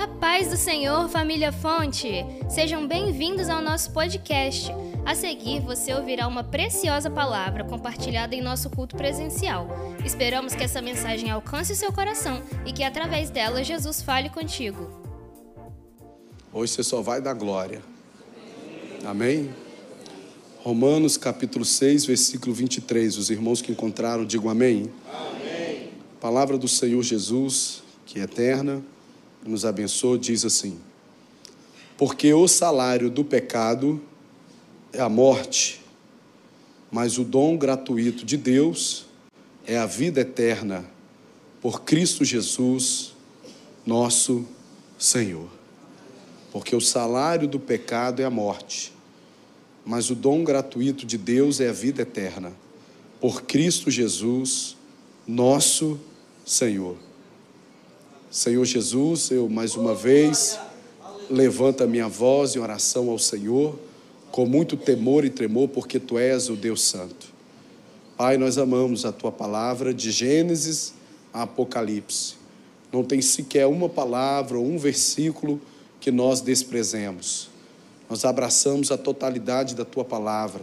A paz do Senhor, família Fonte! Sejam bem-vindos ao nosso podcast. A seguir, você ouvirá uma preciosa palavra compartilhada em nosso culto presencial. Esperamos que essa mensagem alcance o seu coração e que através dela Jesus fale contigo. Hoje você só vai dar glória. Amém? Romanos capítulo 6, versículo 23. Os irmãos que encontraram, digam amém. Amém. Palavra do Senhor Jesus, que é eterna, nos abençoa, diz assim: Porque o salário do pecado é a morte, mas o dom gratuito de Deus é a vida eterna por Cristo Jesus, nosso Senhor. Porque o salário do pecado é a morte, mas o dom gratuito de Deus é a vida eterna por Cristo Jesus, nosso Senhor. Senhor Jesus, eu mais uma vez levanto a minha voz em oração ao Senhor com muito temor e tremor, porque tu és o Deus Santo. Pai, nós amamos a tua palavra de Gênesis a Apocalipse. Não tem sequer uma palavra ou um versículo que nós desprezemos. Nós abraçamos a totalidade da tua palavra,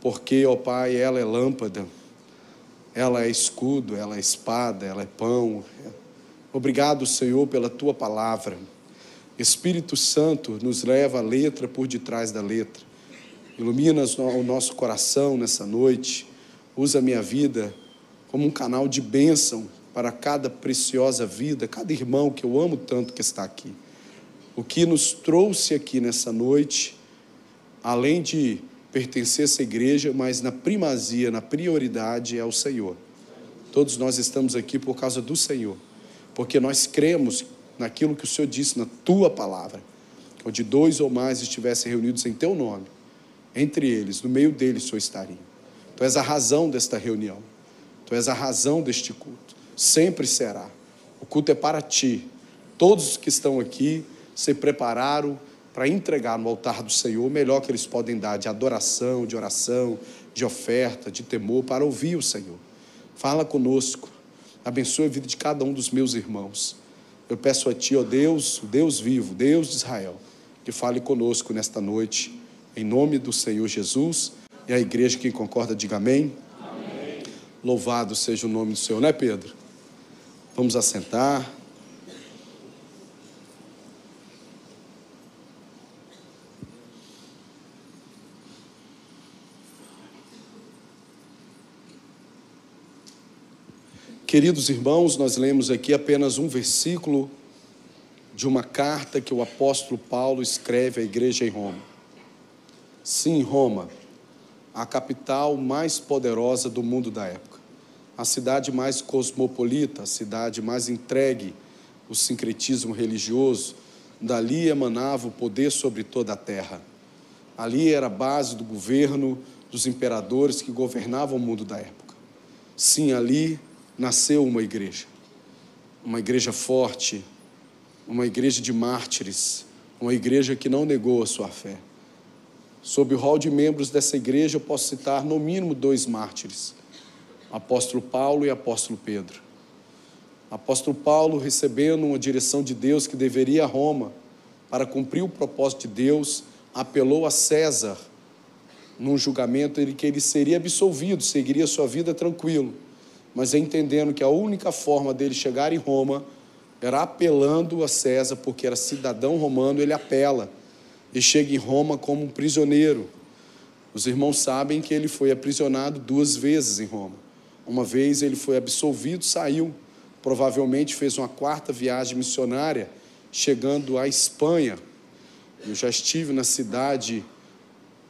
porque, ó Pai, ela é lâmpada, ela é escudo, ela é espada, ela é pão. Obrigado, Senhor, pela tua palavra. Espírito Santo nos leva a letra por detrás da letra. Ilumina o nosso coração nessa noite. Usa a minha vida como um canal de bênção para cada preciosa vida, cada irmão que eu amo tanto que está aqui. O que nos trouxe aqui nessa noite, além de pertencer a essa igreja, mas na primazia, na prioridade é o Senhor. Todos nós estamos aqui por causa do Senhor, porque nós cremos naquilo que o Senhor disse na tua palavra, onde dois ou mais estivessem reunidos em teu nome entre eles, no meio deles, o Senhor estaria. Tu és a razão desta reunião. Tu és a razão deste culto. Sempre será. O culto é para ti. Todos os que estão aqui se prepararam para entregar no altar do Senhor o melhor que eles podem dar de adoração, de oração, de oferta, de temor, para ouvir o Senhor. Fala conosco. Abençoe a vida de cada um dos meus irmãos. Eu peço a Ti, ó Deus, o Deus vivo, Deus de Israel, que fale conosco nesta noite em nome do Senhor Jesus. E a igreja que concorda, diga amém. amém. Louvado seja o nome do Senhor, não é Pedro? Vamos assentar. Queridos irmãos, nós lemos aqui apenas um versículo de uma carta que o apóstolo Paulo escreve à igreja em Roma. Sim, Roma, a capital mais poderosa do mundo da época, a cidade mais cosmopolita, a cidade mais entregue ao sincretismo religioso, dali emanava o poder sobre toda a terra. Ali era a base do governo dos imperadores que governavam o mundo da época. Sim, ali nasceu uma igreja, uma igreja forte, uma igreja de mártires, uma igreja que não negou a sua fé. Sob o rol de membros dessa igreja, eu posso citar no mínimo dois mártires: apóstolo Paulo e apóstolo Pedro. Apóstolo Paulo, recebendo uma direção de Deus que deveria a Roma para cumprir o propósito de Deus, apelou a César num julgamento em que ele seria absolvido, seguiria sua vida tranquilo, mas entendendo que a única forma dele chegar em Roma era apelando a César, porque era cidadão romano, ele apela e chega em Roma como um prisioneiro. Os irmãos sabem que ele foi aprisionado duas vezes em Roma. Uma vez ele foi absolvido, saiu, provavelmente fez uma quarta viagem missionária, chegando à Espanha. Eu já estive na cidade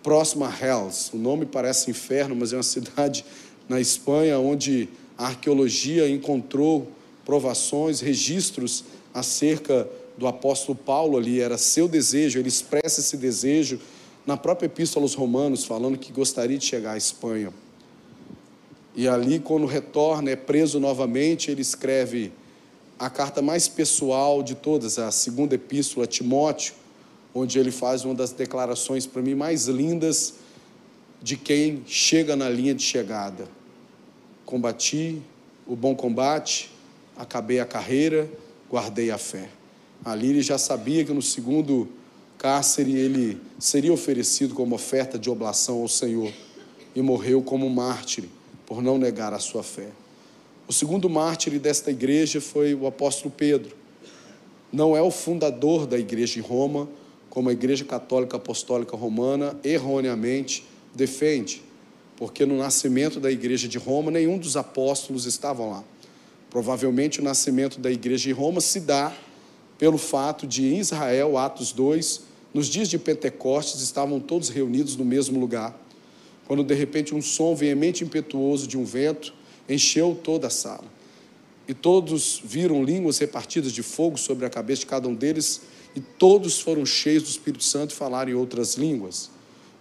próxima a Hells. O nome parece inferno, mas é uma cidade na Espanha onde a arqueologia encontrou provações, registros acerca do apóstolo Paulo ali, era seu desejo, ele expressa esse desejo na própria epístola aos Romanos, falando que gostaria de chegar à Espanha. E ali, quando retorna, é preso novamente, ele escreve a carta mais pessoal de todas, a segunda epístola a Timóteo, onde ele faz uma das declarações para mim mais lindas de quem chega na linha de chegada. Combati o bom combate, acabei a carreira, guardei a fé. Ali ele já sabia que no segundo cárcere ele seria oferecido como oferta de oblação ao Senhor e morreu como mártir por não negar a sua fé. O segundo mártir desta igreja foi o apóstolo Pedro. Não é o fundador da igreja em Roma, como a Igreja Católica Apostólica Romana erroneamente defende, porque no nascimento da igreja de Roma nenhum dos apóstolos estavam lá. Provavelmente o nascimento da igreja de Roma se dá pelo fato de em Israel, Atos 2, nos dias de Pentecostes estavam todos reunidos no mesmo lugar. Quando de repente um som veemente impetuoso de um vento encheu toda a sala. E todos viram línguas repartidas de fogo sobre a cabeça de cada um deles, e todos foram cheios do Espírito Santo e falaram em outras línguas.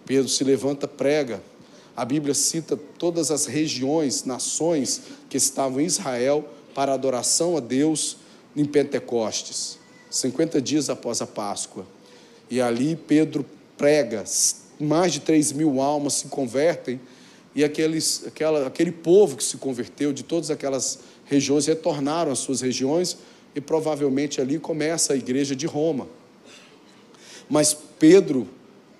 Pedro se levanta, prega. A Bíblia cita todas as regiões, nações que estavam em Israel para adoração a Deus em Pentecostes, 50 dias após a Páscoa. E ali Pedro prega, mais de 3 mil almas se convertem, e aqueles, aquela, aquele povo que se converteu de todas aquelas regiões retornaram às suas regiões, e provavelmente ali começa a igreja de Roma. Mas Pedro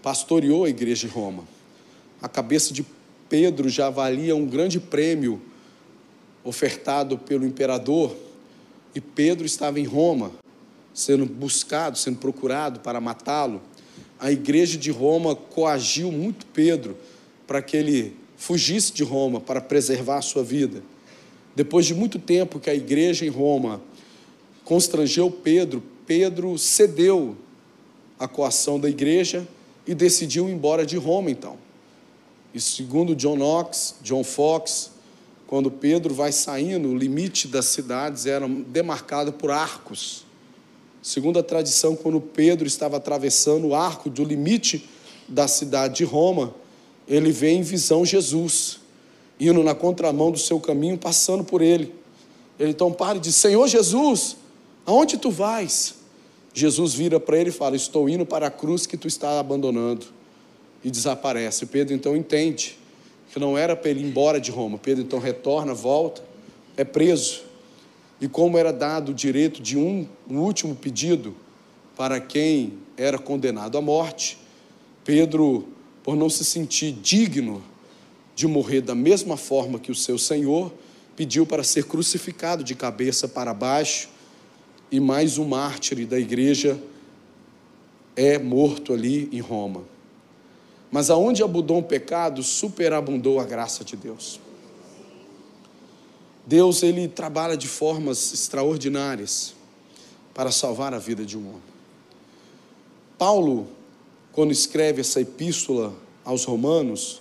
pastoreou a igreja de Roma. A cabeça de Pedro já valia um grande prêmio ofertado pelo imperador, e Pedro estava em Roma, sendo buscado, sendo procurado para matá-lo. A igreja de Roma coagiu muito Pedro para que ele fugisse de Roma para preservar a sua vida. Depois de muito tempo que a igreja em Roma constrangeu Pedro, Pedro cedeu à coação da igreja e decidiu ir embora de Roma então. E segundo John Knox, John Fox, quando Pedro vai saindo, o limite das cidades era demarcado por arcos. Segundo a tradição, quando Pedro estava atravessando o arco do limite da cidade de Roma, ele vê em visão Jesus, indo na contramão do seu caminho, passando por ele. Ele então para e diz: Senhor Jesus, aonde tu vais? Jesus vira para ele e fala: Estou indo para a cruz que tu está abandonando. E desaparece. Pedro então entende que não era para ele ir embora de Roma. Pedro então retorna, volta, é preso. E como era dado o direito de um, um último pedido para quem era condenado à morte, Pedro, por não se sentir digno de morrer da mesma forma que o seu Senhor, pediu para ser crucificado de cabeça para baixo, e mais um mártir da igreja é morto ali em Roma. Mas aonde abundou o pecado, superabundou a graça de Deus. Deus ele trabalha de formas extraordinárias para salvar a vida de um homem. Paulo, quando escreve essa epístola aos Romanos,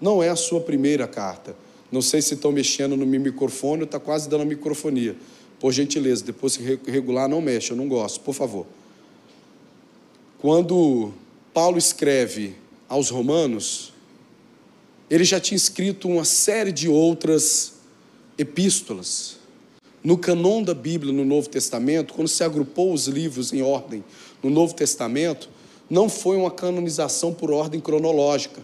não é a sua primeira carta. Não sei se estão mexendo no meu microfone está quase dando a microfonia. Por gentileza, depois se regular, não mexe, eu não gosto, por favor. Quando Paulo escreve aos Romanos, ele já tinha escrito uma série de outras epístolas. No canon da Bíblia, no Novo Testamento, quando se agrupou os livros em ordem no Novo Testamento, não foi uma canonização por ordem cronológica.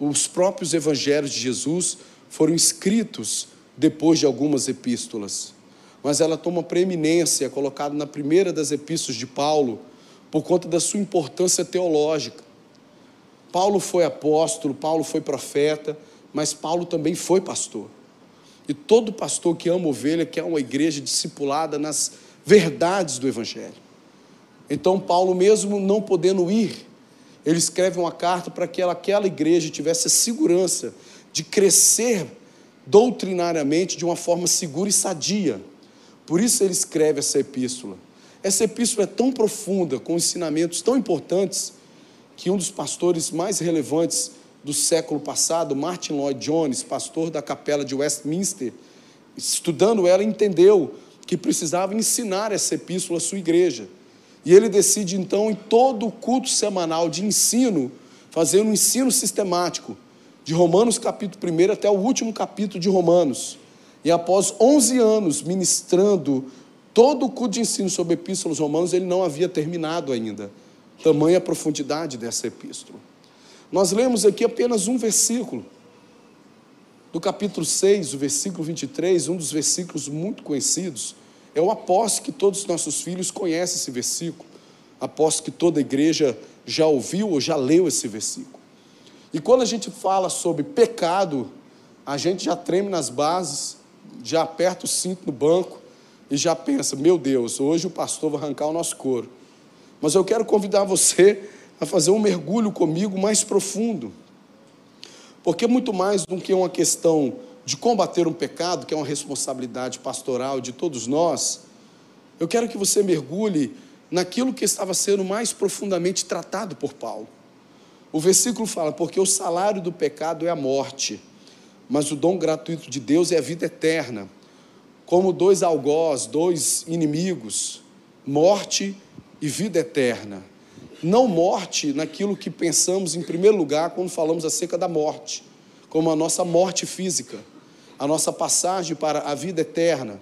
Os próprios evangelhos de Jesus foram escritos depois de algumas epístolas. Mas ela toma preeminência, colocada na primeira das epístolas de Paulo, por conta da sua importância teológica. Paulo foi apóstolo, Paulo foi profeta, mas Paulo também foi pastor. E todo pastor que ama ovelha quer uma igreja discipulada nas verdades do Evangelho. Então, Paulo, mesmo não podendo ir, ele escreve uma carta para que aquela igreja tivesse a segurança de crescer doutrinariamente de uma forma segura e sadia. Por isso ele escreve essa epístola. Essa epístola é tão profunda, com ensinamentos tão importantes, que um dos pastores mais relevantes do século passado, Martin Lloyd Jones, pastor da capela de Westminster, estudando ela, entendeu que precisava ensinar essa epístola à sua igreja. E ele decide, então, em todo o culto semanal de ensino, fazer um ensino sistemático, de Romanos capítulo 1 até o último capítulo de Romanos. E após 11 anos ministrando todo o culto de ensino sobre epístolas romanos, ele não havia terminado ainda tamanha profundidade dessa epístola. Nós lemos aqui apenas um versículo, do capítulo 6, o versículo 23, um dos versículos muito conhecidos, Eu aposto que todos os nossos filhos conhecem esse versículo. Aposto que toda igreja já ouviu ou já leu esse versículo. E quando a gente fala sobre pecado, a gente já treme nas bases, já aperta o cinto no banco e já pensa: meu Deus, hoje o pastor vai arrancar o nosso couro. Mas eu quero convidar você a fazer um mergulho comigo mais profundo. Porque muito mais do que uma questão de combater um pecado, que é uma responsabilidade pastoral de todos nós, eu quero que você mergulhe naquilo que estava sendo mais profundamente tratado por Paulo. O versículo fala: Porque o salário do pecado é a morte, mas o dom gratuito de Deus é a vida eterna. Como dois algozes, dois inimigos, morte e vida eterna. Não morte naquilo que pensamos em primeiro lugar quando falamos acerca da morte, como a nossa morte física a nossa passagem para a vida eterna.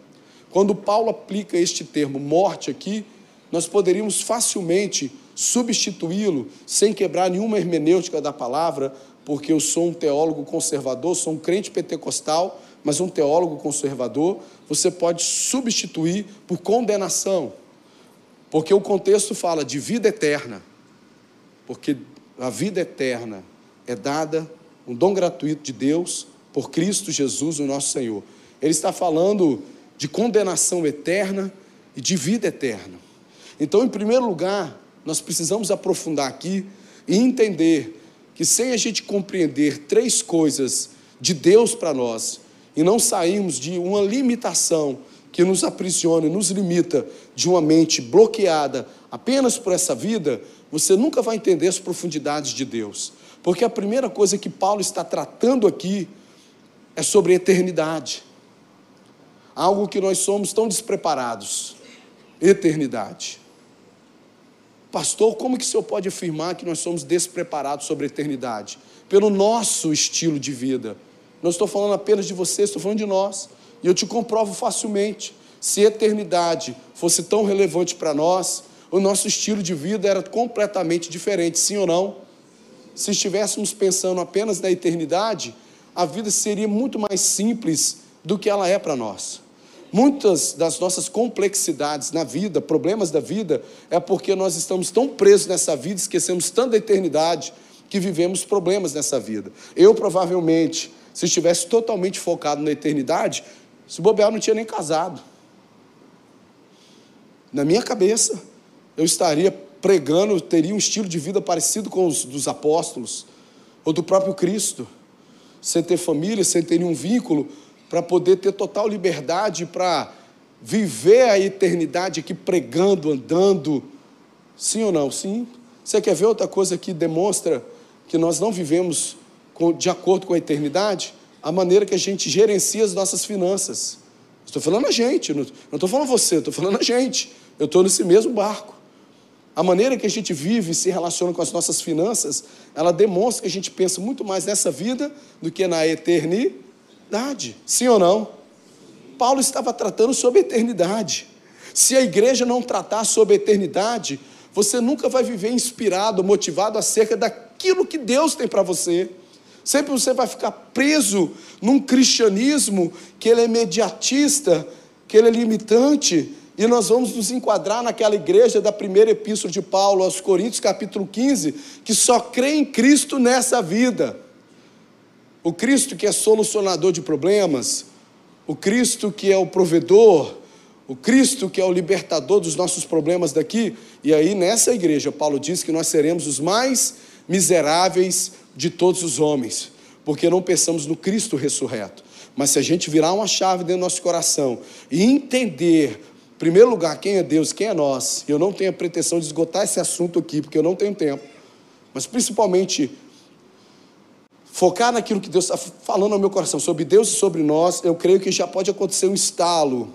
Quando Paulo aplica este termo morte aqui, nós poderíamos facilmente substituí-lo sem quebrar nenhuma hermenêutica da palavra, porque eu sou um teólogo conservador, sou um crente pentecostal, mas um teólogo conservador, você pode substituir por condenação, porque o contexto fala de vida eterna, porque a vida eterna é dada, um dom gratuito de Deus por Cristo Jesus, o nosso Senhor. Ele está falando de condenação eterna e de vida eterna. Então, em primeiro lugar, nós precisamos aprofundar aqui e entender que sem a gente compreender três coisas de Deus para nós e não sairmos de uma limitação que nos aprisiona, nos limita de uma mente bloqueada apenas por essa vida, você nunca vai entender as profundidades de Deus. Porque a primeira coisa que Paulo está tratando aqui é sobre eternidade. Algo que nós somos tão despreparados. Eternidade. Pastor, como que o senhor pode afirmar que nós somos despreparados sobre a eternidade? Pelo nosso estilo de vida. Não estou falando apenas de você, estou falando de nós. E eu te comprovo facilmente. Se eternidade fosse tão relevante para nós, o nosso estilo de vida era completamente diferente, sim ou não? Se estivéssemos pensando apenas na eternidade, a vida seria muito mais simples do que ela é para nós. Muitas das nossas complexidades na vida, problemas da vida, é porque nós estamos tão presos nessa vida, esquecemos tanto da eternidade, que vivemos problemas nessa vida. Eu, provavelmente, se estivesse totalmente focado na eternidade, se bobear, não tinha nem casado. Na minha cabeça, eu estaria pregando, teria um estilo de vida parecido com os dos apóstolos, ou do próprio Cristo sem ter família, sem ter nenhum vínculo, para poder ter total liberdade para viver a eternidade aqui pregando, andando. Sim ou não? Sim. Você quer ver outra coisa que demonstra que nós não vivemos de acordo com a eternidade? A maneira que a gente gerencia as nossas finanças. Estou falando a gente, não estou falando você, estou falando a gente. Eu estou nesse mesmo barco. A maneira que a gente vive e se relaciona com as nossas finanças, ela demonstra que a gente pensa muito mais nessa vida do que na eternidade. Sim ou não? Paulo estava tratando sobre a eternidade. Se a igreja não tratar sobre a eternidade, você nunca vai viver inspirado, motivado acerca daquilo que Deus tem para você. Sempre você vai ficar preso num cristianismo que ele é imediatista, que ele é limitante, e nós vamos nos enquadrar naquela igreja da primeira epístola de Paulo aos Coríntios, capítulo 15, que só crê em Cristo nessa vida. O Cristo que é solucionador de problemas, o Cristo que é o provedor, o Cristo que é o libertador dos nossos problemas daqui. E aí, nessa igreja, Paulo diz que nós seremos os mais miseráveis de todos os homens, porque não pensamos no Cristo ressurreto. Mas se a gente virar uma chave dentro do nosso coração e entender em primeiro lugar, quem é Deus, quem é nós. Eu não tenho a pretensão de esgotar esse assunto aqui, porque eu não tenho tempo. Mas principalmente focar naquilo que Deus está falando ao meu coração, sobre Deus e sobre nós, eu creio que já pode acontecer um estalo.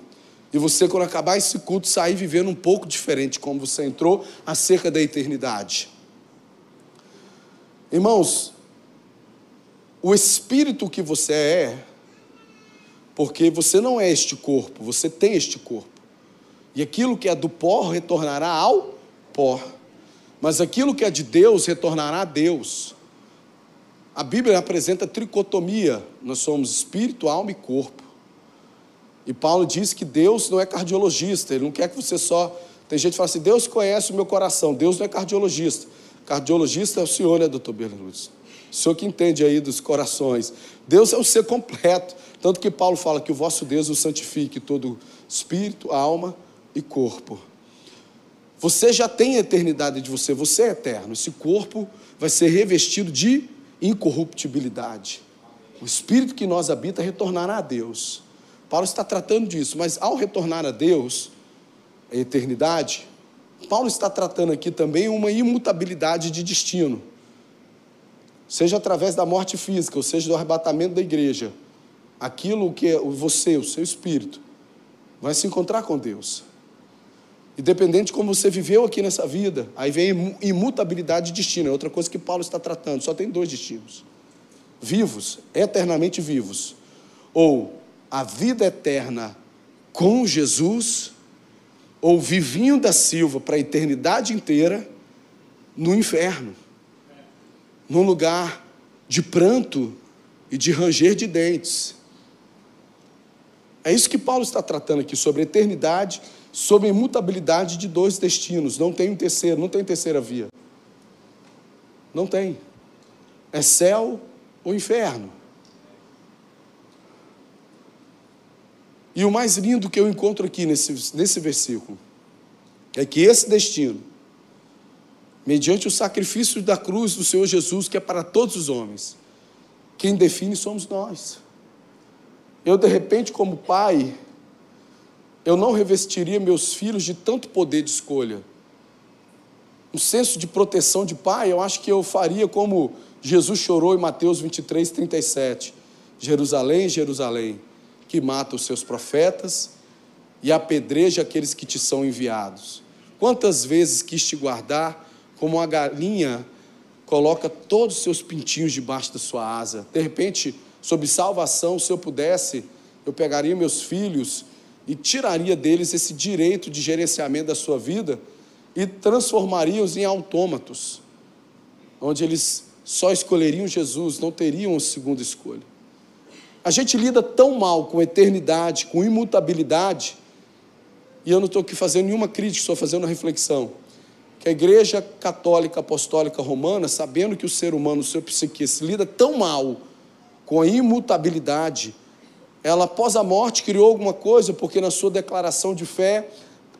E você, quando acabar esse culto, sair vivendo um pouco diferente como você entrou acerca da eternidade. Irmãos, o espírito que você é, porque você não é este corpo, você tem este corpo. E aquilo que é do pó retornará ao pó. Mas aquilo que é de Deus retornará a Deus. A Bíblia apresenta tricotomia. Nós somos espírito, alma e corpo. E Paulo diz que Deus não é cardiologista, ele não quer que você só. Tem gente que fala assim: Deus conhece o meu coração, Deus não é cardiologista. Cardiologista é o senhor, né, doutor Berluz? O senhor que entende aí dos corações. Deus é o ser completo. Tanto que Paulo fala que o vosso Deus o santifique todo espírito, alma e corpo. Você já tem a eternidade de você, você é eterno. Esse corpo vai ser revestido de incorruptibilidade. O espírito que nós habita retornará a Deus. Paulo está tratando disso, mas ao retornar a Deus, a eternidade, Paulo está tratando aqui também uma imutabilidade de destino. Seja através da morte física, ou seja do arrebatamento da igreja, aquilo que é você, o seu espírito, vai se encontrar com Deus. Independente de como você viveu aqui nessa vida, aí vem imutabilidade de destino, é outra coisa que Paulo está tratando, só tem dois destinos: vivos, eternamente vivos, ou a vida eterna com Jesus, ou vivinho da Silva para a eternidade inteira no inferno, num lugar de pranto e de ranger de dentes. É isso que Paulo está tratando aqui, sobre a eternidade, sobre a imutabilidade de dois destinos. Não tem um terceiro, não tem terceira via. Não tem. É céu ou inferno. E o mais lindo que eu encontro aqui nesse, nesse versículo é que esse destino, mediante o sacrifício da cruz do Senhor Jesus, que é para todos os homens, quem define somos nós. Eu, de repente, como pai, eu não revestiria meus filhos de tanto poder de escolha. Um senso de proteção de pai, eu acho que eu faria como Jesus chorou em Mateus 23, 37. Jerusalém, Jerusalém que mata os seus profetas e apedreja aqueles que te são enviados. Quantas vezes quis te guardar, como uma galinha coloca todos os seus pintinhos debaixo da sua asa. De repente, sob salvação, se eu pudesse, eu pegaria meus filhos e tiraria deles esse direito de gerenciamento da sua vida e transformaria-os em autômatos, onde eles só escolheriam Jesus, não teriam a segunda escolha. A gente lida tão mal com eternidade, com imutabilidade, e eu não estou aqui fazendo nenhuma crítica, estou fazendo uma reflexão. Que a Igreja Católica Apostólica Romana, sabendo que o ser humano, o seu se lida tão mal com a imutabilidade, ela após a morte criou alguma coisa, porque na sua declaração de fé,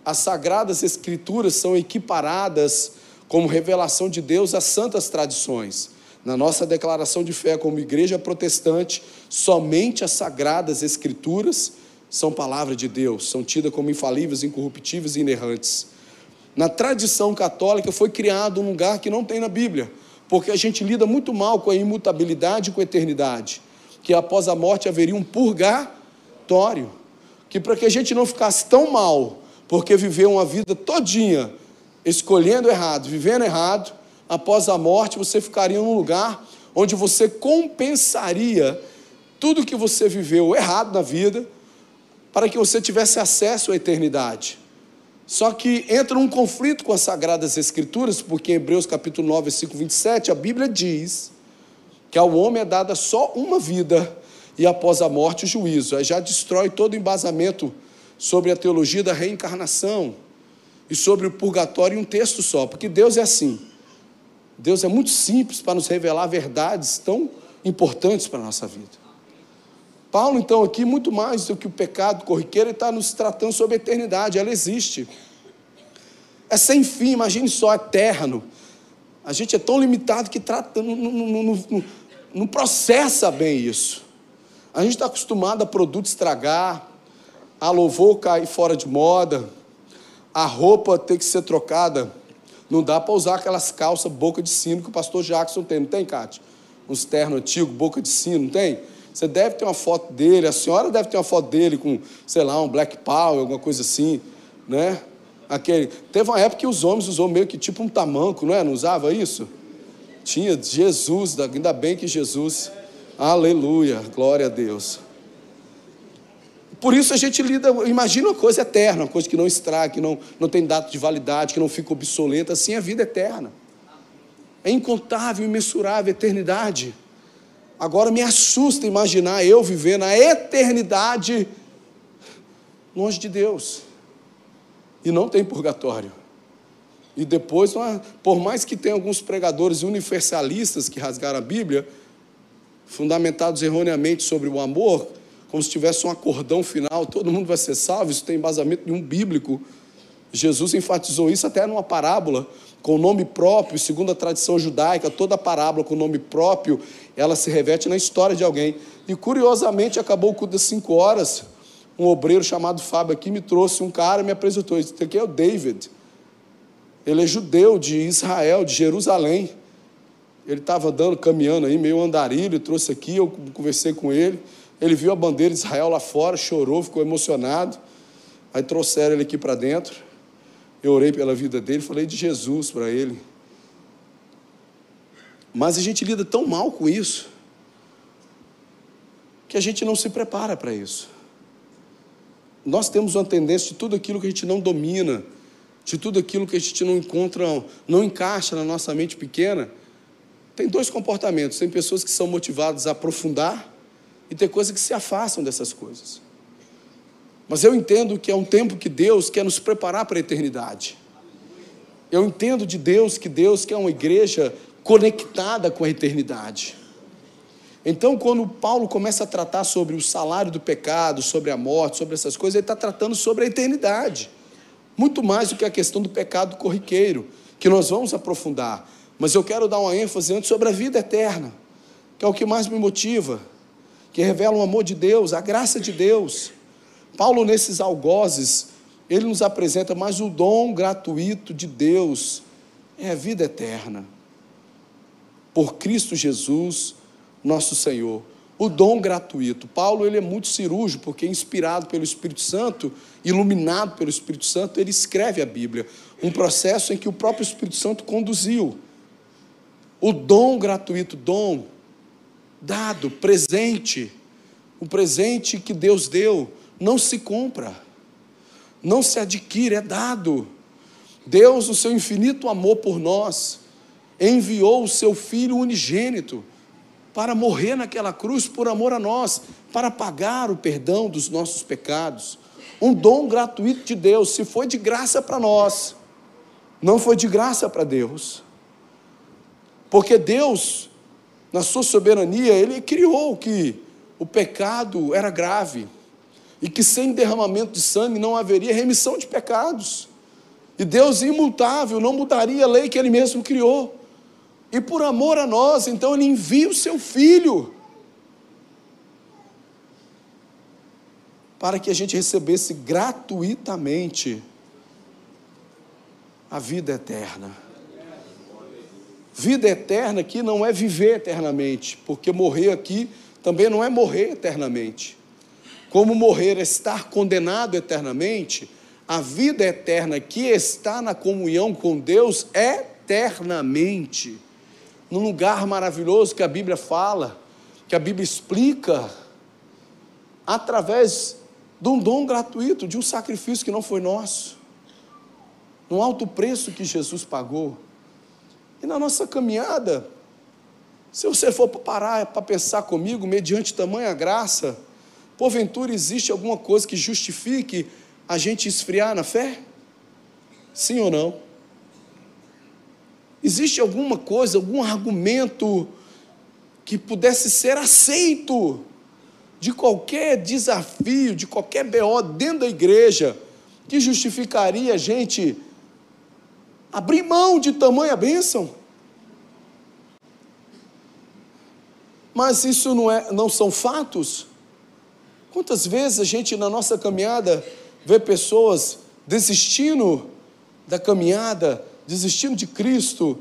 as sagradas escrituras são equiparadas como revelação de Deus às santas tradições. Na nossa declaração de fé como igreja protestante, somente as sagradas escrituras são palavra de Deus, são tidas como infalíveis, incorruptíveis e inerrantes. Na tradição católica foi criado um lugar que não tem na Bíblia, porque a gente lida muito mal com a imutabilidade e com a eternidade, que após a morte haveria um purgatório, que para que a gente não ficasse tão mal, porque viveu uma vida todinha escolhendo errado, vivendo errado, após a morte, você ficaria num lugar onde você compensaria tudo que você viveu errado na vida, para que você tivesse acesso à eternidade. Só que entra um conflito com as Sagradas Escrituras, porque em Hebreus capítulo 9, versículo 27, a Bíblia diz que ao homem é dada só uma vida e após a morte o juízo. Aí já destrói todo o embasamento sobre a teologia da reencarnação e sobre o purgatório em um texto só, porque Deus é assim. Deus é muito simples para nos revelar verdades tão importantes para a nossa vida. Paulo, então, aqui, muito mais do que o pecado corriqueiro, ele está nos tratando sobre a eternidade, ela existe. É sem fim, imagine só, eterno. A gente é tão limitado que trata, não, não, não, não processa bem isso. A gente está acostumado a produto estragar, a louvor cair fora de moda, a roupa ter que ser trocada não dá para usar aquelas calças boca de sino que o pastor Jackson tem, não tem, Cátia? Uns terno antigo, boca de sino, não tem? Você deve ter uma foto dele, a senhora deve ter uma foto dele com, sei lá, um black power, alguma coisa assim, né? Aquele. Teve uma época que os homens usou meio que tipo um tamanco, não é? Não usava isso? Tinha Jesus, ainda bem que Jesus. Aleluia, glória a Deus. Por isso a gente lida, imagina uma coisa eterna, uma coisa que não estraga, que não, não tem data de validade, que não fica obsoleta, assim é a vida eterna. É incontável, imensurável eternidade. Agora me assusta imaginar eu vivendo a eternidade longe de Deus. E não tem purgatório. E depois, por mais que tenha alguns pregadores universalistas que rasgaram a Bíblia, fundamentados erroneamente sobre o amor, como se tivesse um acordão final, todo mundo vai ser salvo, isso tem embasamento nenhum bíblico. Jesus enfatizou isso até numa parábola, com nome próprio, segundo a tradição judaica, toda parábola com nome próprio, ela se reveste na história de alguém. E curiosamente, acabou o culto das cinco horas, um obreiro chamado Fábio aqui me trouxe um cara me apresentou. Esse aqui é o David. Ele é judeu de Israel, de Jerusalém. Ele estava andando, caminhando aí, meio andarilho, trouxe aqui, eu conversei com ele. Ele viu a bandeira de Israel lá fora, chorou, ficou emocionado. Aí trouxeram ele aqui para dentro. Eu orei pela vida dele, falei de Jesus para ele. Mas a gente lida tão mal com isso, que a gente não se prepara para isso. Nós temos uma tendência de tudo aquilo que a gente não domina, de tudo aquilo que a gente não encontra, não encaixa na nossa mente pequena. Tem dois comportamentos: tem pessoas que são motivadas a aprofundar, e tem coisas que se afastam dessas coisas. Mas eu entendo que é um tempo que Deus quer nos preparar para a eternidade. Eu entendo de Deus que Deus quer uma igreja conectada com a eternidade. Então, quando Paulo começa a tratar sobre o salário do pecado, sobre a morte, sobre essas coisas, ele está tratando sobre a eternidade. Muito mais do que a questão do pecado corriqueiro, que nós vamos aprofundar. Mas eu quero dar uma ênfase antes sobre a vida eterna, que é o que mais me motiva, que revela o amor de Deus, a graça de Deus. Paulo, nesses algozes, ele nos apresenta mais o dom gratuito de Deus, é a vida eterna. Por Cristo Jesus, nosso Senhor. O dom gratuito. Paulo ele é muito cirúrgico, porque inspirado pelo Espírito Santo, iluminado pelo Espírito Santo, ele escreve a Bíblia. Um processo em que o próprio Espírito Santo conduziu. O dom gratuito, dom dado, presente, o presente que Deus deu não se compra, não se adquire, é dado. Deus, no seu infinito amor por nós, enviou o seu Filho unigênito para morrer naquela cruz por amor a nós, para pagar o perdão dos nossos pecados. Um dom gratuito de Deus, se foi de graça para nós, não foi de graça para Deus. Porque Deus, na sua soberania, Ele criou que o pecado era grave e que sem derramamento de sangue não haveria remissão de pecados. E Deus imutável não mudaria a lei que Ele mesmo criou. E por amor a nós, então Ele envia o seu Filho para que a gente recebesse gratuitamente a vida eterna. Vida eterna aqui não é viver eternamente, porque morrer aqui também não é morrer eternamente. Como morrer é estar condenado eternamente, a vida eterna que está na comunhão com Deus eternamente. Num lugar maravilhoso que a Bíblia fala, que a Bíblia explica, através de um dom gratuito, de um sacrifício que não foi nosso, um alto preço que Jesus pagou. E na nossa caminhada, se você for parar para pensar comigo, mediante tamanha graça, Porventura existe alguma coisa que justifique a gente esfriar na fé? Sim ou não? Existe alguma coisa, algum argumento que pudesse ser aceito de qualquer desafio, de qualquer BO dentro da igreja, que justificaria a gente abrir mão de tamanha bênção? Mas isso não, é, não são fatos? Quantas vezes a gente na nossa caminhada vê pessoas desistindo da caminhada, desistindo de Cristo,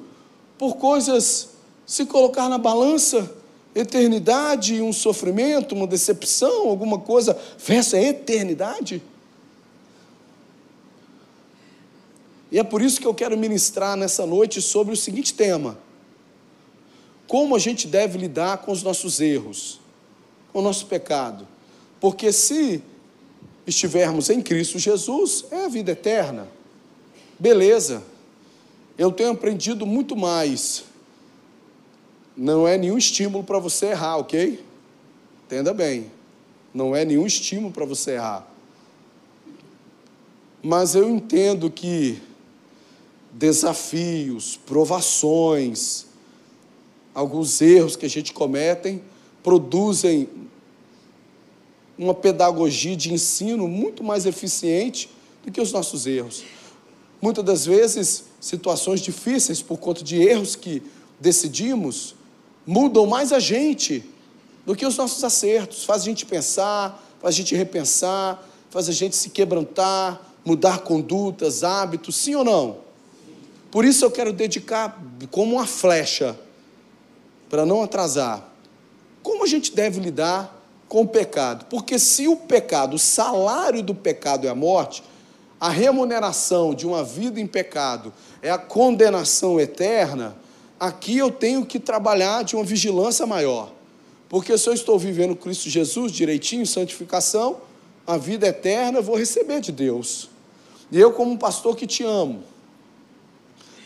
por coisas, se colocar na balança, eternidade, um sofrimento, uma decepção, alguma coisa, versus eternidade? E é por isso que eu quero ministrar nessa noite sobre o seguinte tema: como a gente deve lidar com os nossos erros, com o nosso pecado. Porque se estivermos em Cristo Jesus, é a vida eterna. Beleza. Eu tenho aprendido muito mais. Não é nenhum estímulo para você errar, ok? Entenda bem. Não é nenhum estímulo para você errar. mas eu entendo que desafios, provações, alguns erros que a gente comete produzem uma pedagogia de ensino muito mais eficiente do que os nossos erros. Muitas das vezes, situações difíceis por conta de erros que decidimos mudam mais a gente do que os nossos acertos. Faz a gente pensar, faz a gente repensar, faz a gente se quebrantar, mudar condutas, hábitos, sim ou não? Por isso eu quero dedicar como uma flecha, para não atrasar, como a gente deve lidar com o pecado. Porque se o pecado, o salário do pecado é a morte, a remuneração de uma vida em pecado é a condenação eterna, aqui eu tenho que trabalhar de uma vigilância maior. Porque se eu estou vivendo Cristo Jesus direitinho, santificação, a vida eterna eu vou receber de Deus. E eu, como pastor que te amo,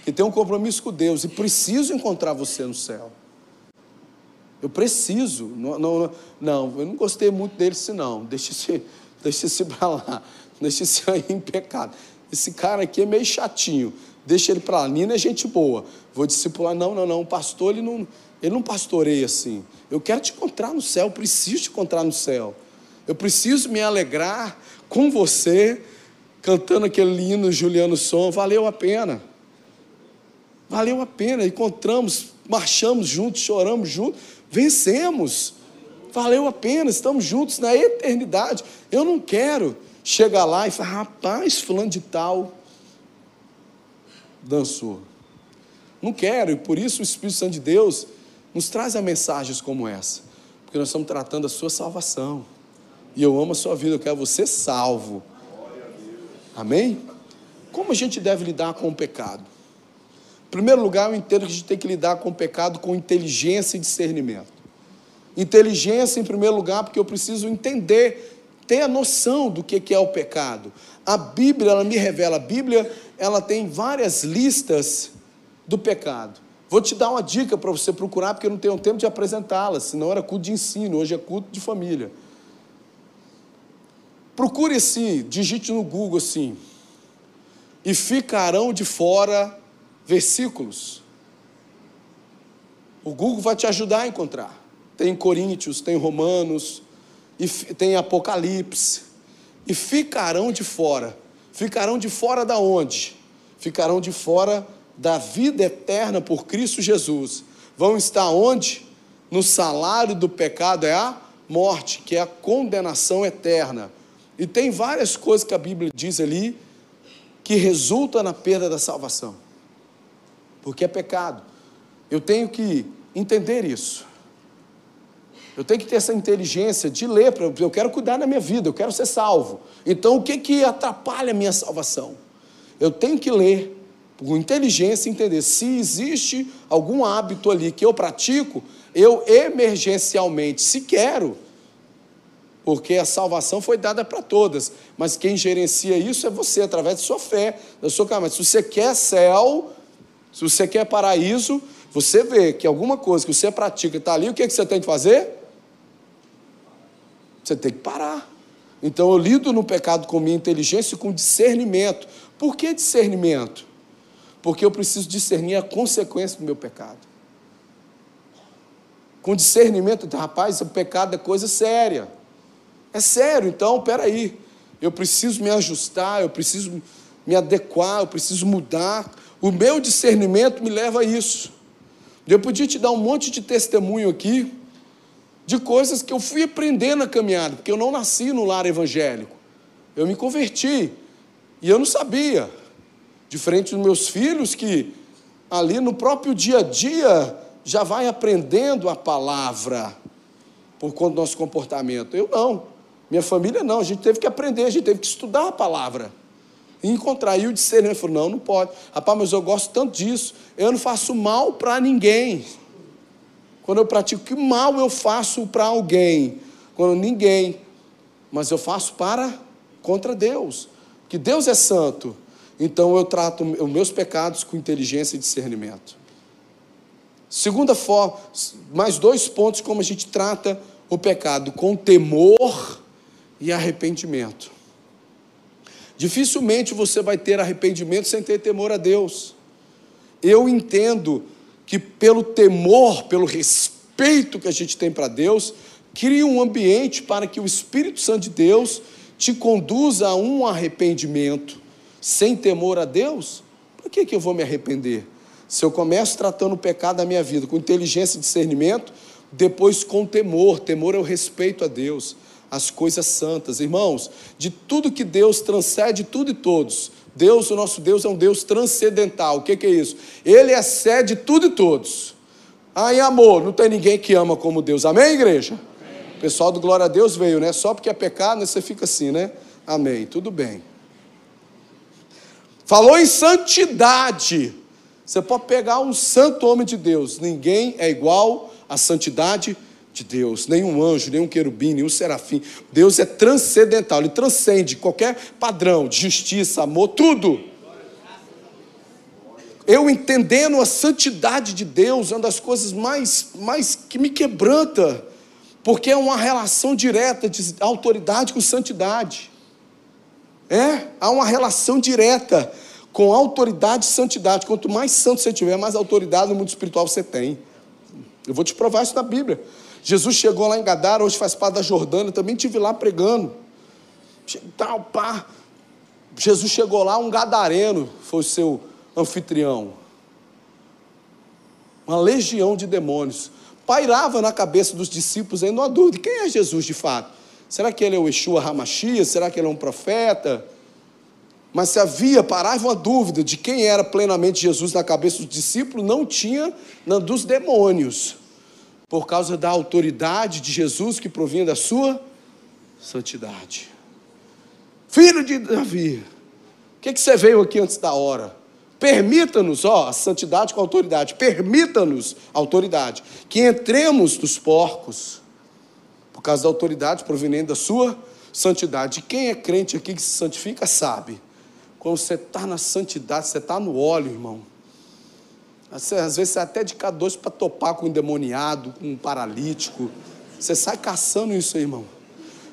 que tem um compromisso com Deus e preciso encontrar você no céu. Eu preciso. Não, não, não eu não gostei muito dele, senão. Deixa esse, deixa esse para lá. Deixa esse aí em pecado. Esse cara aqui é meio chatinho. Deixa ele para lá. Nina é gente boa. Vou discipular. Não, não, não. O pastor, ele não, ele não pastoreia assim. Eu quero te encontrar no céu. Eu preciso te encontrar no céu. Eu preciso me alegrar com você, cantando aquele hino Juliano Som. Valeu a pena. Valeu a pena. Encontramos, marchamos juntos, choramos juntos, vencemos. Valeu a pena, estamos juntos na eternidade. Eu não quero chegar lá e falar, rapaz, fulano de tal dançou. Não quero, e por isso o Espírito Santo de Deus nos traz a mensagens como essa, porque nós estamos tratando a sua salvação. E eu amo a sua vida, eu quero você salvo. Amém? Como a gente deve lidar com o pecado? Primeiro lugar, eu entendo que a gente tem que lidar com o pecado com inteligência e discernimento. Inteligência, em primeiro lugar, porque eu preciso entender, ter a noção do que é o pecado. A Bíblia, ela me revela, a Bíblia, ela tem várias listas do pecado. Vou te dar uma dica para você procurar, porque eu não tenho tempo de apresentá-las, senão era culto de ensino, hoje é culto de família. Procure assim, digite no Google assim, e ficarão de fora versículos. O Google vai te ajudar a encontrar. Tem Coríntios, tem Romanos, e tem Apocalipse. E ficarão de fora. Ficarão de fora da onde? Ficarão de fora da vida eterna por Cristo Jesus. Vão estar onde? No salário do pecado é a morte, que é a condenação eterna. E tem várias coisas que a Bíblia diz ali que resulta na perda da salvação. Porque é pecado. Eu tenho que entender isso. Eu tenho que ter essa inteligência de ler, eu quero cuidar da minha vida, eu quero ser salvo. Então, o que, que atrapalha a minha salvação? Eu tenho que ler, com inteligência, entender se existe algum hábito ali que eu pratico, eu emergencialmente, se quero, porque a salvação foi dada para todas, mas quem gerencia isso é você, através de sua fé, da sua caminhada. Se você quer céu, se você quer paraíso, você vê que alguma coisa que você pratica está ali, o que, que você tem que fazer? Você tem que parar. Então eu lido no pecado com minha inteligência e com discernimento. Por que discernimento? Porque eu preciso discernir a consequência do meu pecado. Com discernimento, rapaz, o pecado é coisa séria. É sério, então, peraí. Eu preciso me ajustar, eu preciso me adequar, eu preciso mudar. O meu discernimento me leva a isso. Eu podia te dar um monte de testemunho aqui, de coisas que eu fui aprendendo na caminhada, porque eu não nasci no lar evangélico. Eu me converti e eu não sabia. Diferente dos meus filhos que ali no próprio dia a dia já vai aprendendo a palavra por conta do nosso comportamento. Eu não. Minha família não, a gente teve que aprender, a gente teve que estudar a palavra. E encontrar. E o discernimento falou: não, não pode. Rapaz, mas eu gosto tanto disso. Eu não faço mal para ninguém. Quando eu pratico, que mal eu faço para alguém? Quando ninguém. Mas eu faço para contra Deus. Que Deus é santo. Então eu trato os meus pecados com inteligência e discernimento. Segunda forma, mais dois pontos como a gente trata o pecado: com temor e arrependimento. Dificilmente você vai ter arrependimento sem ter temor a Deus. Eu entendo que pelo temor, pelo respeito que a gente tem para Deus, cria um ambiente para que o Espírito Santo de Deus te conduza a um arrependimento. Sem temor a Deus, por que, que eu vou me arrepender? Se eu começo tratando o pecado da minha vida com inteligência e discernimento, depois com temor, temor é o respeito a Deus, as coisas santas. Irmãos, de tudo que Deus transcende tudo e todos. Deus, o nosso Deus, é um Deus transcendental. O que, que é isso? Ele excede tudo e todos. Aí, amor, não tem ninguém que ama como Deus. Amém, igreja? Amém. O pessoal do Glória a Deus veio, né? Só porque é pecado, né? você fica assim, né? Amém. Tudo bem. Falou em santidade. Você pode pegar um santo homem de Deus. Ninguém é igual à santidade de Deus. Nenhum anjo, nenhum querubim, nenhum serafim. Deus é transcendental. Ele transcende qualquer padrão de justiça, amor, tudo. Eu entendendo a santidade de Deus, é uma das coisas mais, mais que me quebranta, porque é uma relação direta de autoridade com santidade. É, há uma relação direta com autoridade e santidade. Quanto mais santo você tiver, mais autoridade no mundo espiritual você tem. Eu vou te provar isso na Bíblia. Jesus chegou lá em Gadara, hoje faz parte da Jordânia, também tive lá pregando. Tal, pá. Jesus chegou lá, um gadareno foi o seu anfitrião. Uma legião de demônios. Pairava na cabeça dos discípulos ainda uma dúvida: quem é Jesus de fato? Será que ele é o Yeshua Hamashia? Será que ele é um profeta? Mas se havia, parava uma dúvida de quem era plenamente Jesus na cabeça dos discípulos, não tinha na dos demônios, por causa da autoridade de Jesus que provinha da sua santidade. Filho de Davi, o que, que você veio aqui antes da hora? Permita-nos, ó, a santidade com a autoridade, permita-nos, autoridade, que entremos nos porcos causa da autoridade proveniente da sua santidade. Quem é crente aqui que se santifica sabe. Quando você está na santidade, você está no óleo, irmão. Às vezes você é até de cada dois para topar com um endemoniado, com um paralítico. Você sai caçando isso aí, irmão.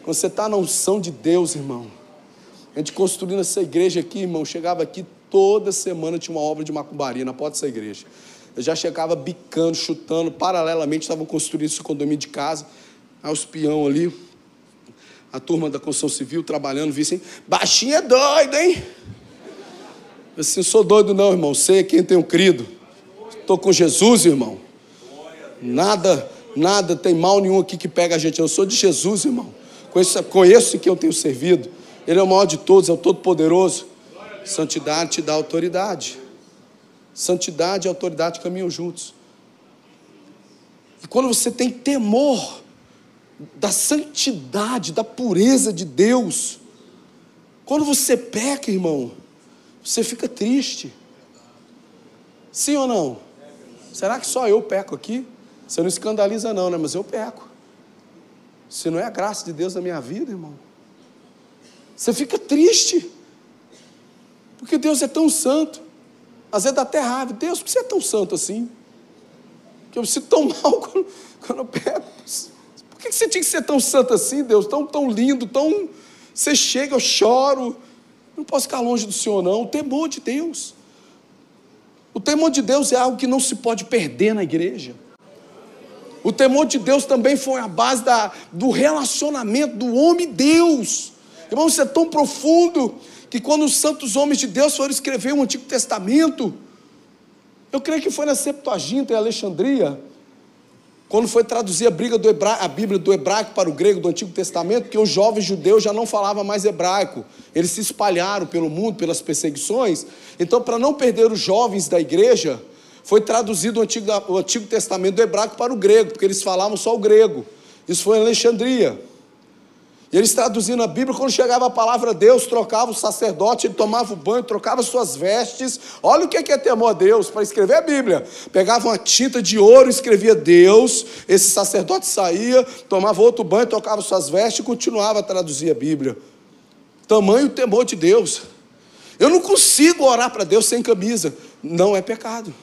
Quando você está na unção de Deus, irmão. A gente construindo essa igreja aqui, irmão, chegava aqui toda semana, tinha uma obra de macumbaria na porta dessa igreja. Eu já chegava bicando, chutando, paralelamente estavam construindo esse condomínio de casa aos peão ali, a turma da construção civil trabalhando, vi assim, baixinho é doido, hein? Eu assim, sou doido não, irmão, sei quem tenho crido. Estou com Jesus, irmão. Nada, nada tem mal nenhum aqui que pega a gente. Eu sou de Jesus, irmão. Conheço, conheço que eu tenho servido. Ele é o maior de todos, é o Todo-Poderoso. Santidade te dá autoridade. Santidade e autoridade caminham juntos. E quando você tem temor da santidade, da pureza de Deus. Quando você peca, irmão, você fica triste. Sim ou não? Será que só eu peco aqui? Você não escandaliza, não, né? Mas eu peco. Se não é a graça de Deus na minha vida, irmão, você fica triste. Porque Deus é tão santo. Às vezes dá até raiva. Deus, por que você é tão santo assim? Que eu me sinto tão mal quando, quando eu peco que você tinha que ser tão santo assim, Deus? Tão, tão lindo, tão. Você chega, eu choro. Não posso ficar longe do Senhor, não. O temor de Deus. O temor de Deus é algo que não se pode perder na igreja. O temor de Deus também foi a base da, do relacionamento do homem e Deus. Irmão, isso é tão profundo que quando os santos homens de Deus foram escrever o Antigo Testamento, eu creio que foi na Septuaginta em Alexandria, quando foi traduzir a, briga do a Bíblia do hebraico para o grego do Antigo Testamento, que os jovens judeus já não falavam mais hebraico, eles se espalharam pelo mundo pelas perseguições. Então, para não perder os jovens da igreja, foi traduzido o Antigo, o Antigo Testamento do hebraico para o grego, porque eles falavam só o grego. Isso foi em Alexandria. E eles traduzindo a Bíblia, quando chegava a palavra Deus, trocava o sacerdote, ele tomava o banho, trocava suas vestes. Olha o que é, é temor a Deus para escrever a Bíblia. Pegava uma tinta de ouro, escrevia Deus, esse sacerdote saía, tomava outro banho, trocava suas vestes e continuava a traduzir a Bíblia. Tamanho temor de Deus. Eu não consigo orar para Deus sem camisa. Não é pecado.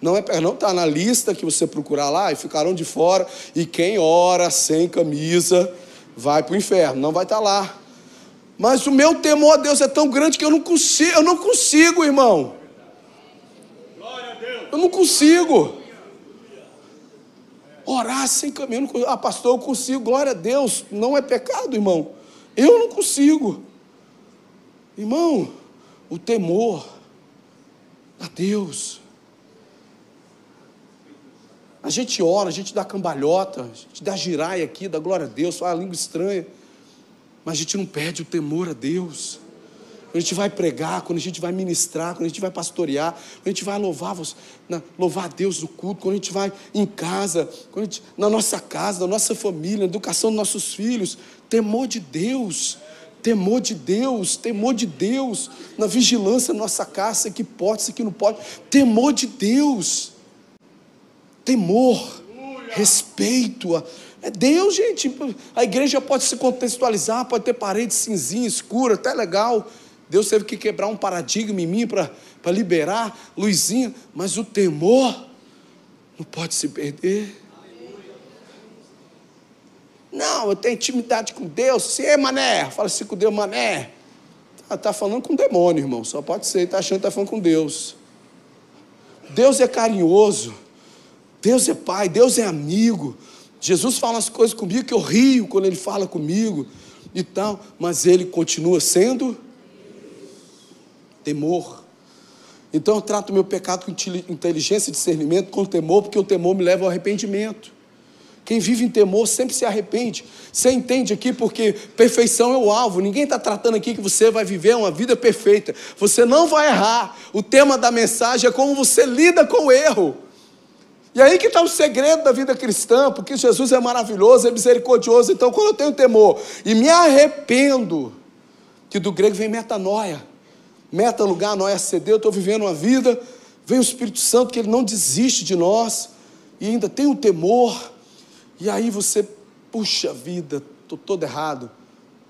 Não é não está na lista que você procurar lá e ficarão de fora. E quem ora sem camisa vai para o inferno, não vai estar tá lá. Mas o meu temor a Deus é tão grande que eu não consigo, eu não consigo, irmão. Eu não consigo. Orar sem caminho. Ah, pastor, eu consigo. Glória a Deus. Não é pecado, irmão. Eu não consigo. Irmão, o temor a Deus. A gente ora, a gente dá cambalhota, a gente dá giraia aqui, dá glória a Deus, fala língua estranha. Mas a gente não perde o temor a Deus. Quando a gente vai pregar, quando a gente vai ministrar, quando a gente vai pastorear, quando a gente vai louvar, louvar a Deus no culto, quando a gente vai em casa, gente, na nossa casa, na nossa família, na educação dos nossos filhos, temor de Deus, temor de Deus, temor de Deus, na vigilância da nossa casa, que pode, isso que não pode, temor de Deus, temor, respeito, é Deus, gente. A igreja pode se contextualizar, pode ter parede cinzinha, escura, até legal. Deus teve que quebrar um paradigma em mim para liberar luzinha, mas o temor não pode se perder. Não, eu tenho intimidade com Deus. Se é mané, fala assim com Deus, mané. Está tá falando com o demônio, irmão. Só pode ser, está achando que está falando com Deus. Deus é carinhoso. Deus é pai, Deus é amigo. Jesus fala as coisas comigo que eu rio quando ele fala comigo e tal, mas ele continua sendo temor. Então eu trato meu pecado com inteligência e discernimento, com temor, porque o temor me leva ao arrependimento. Quem vive em temor sempre se arrepende. Você entende aqui porque perfeição é o alvo. Ninguém está tratando aqui que você vai viver uma vida perfeita. Você não vai errar. O tema da mensagem é como você lida com o erro. E aí que está o segredo da vida cristã, porque Jesus é maravilhoso, é misericordioso. Então, quando eu tenho temor e me arrependo, que do grego vem metanoia, meta lugar, noia ceder, eu estou vivendo uma vida, vem o Espírito Santo, que ele não desiste de nós, e ainda tem o temor, e aí você, puxa vida, estou todo errado.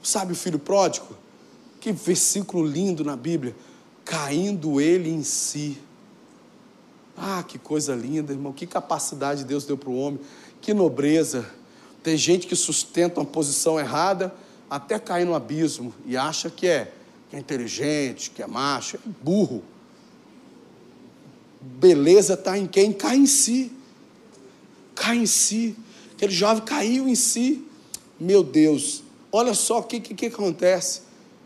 Sabe o filho pródigo? Que versículo lindo na Bíblia, caindo ele em si. Ah, que coisa linda, irmão. Que capacidade Deus deu para o homem. Que nobreza. Tem gente que sustenta uma posição errada até cair no abismo e acha que é, que é inteligente, que é macho. É burro. Beleza está em quem cai em si. Cai em si. Aquele jovem caiu em si. Meu Deus, olha só o que, que, que acontece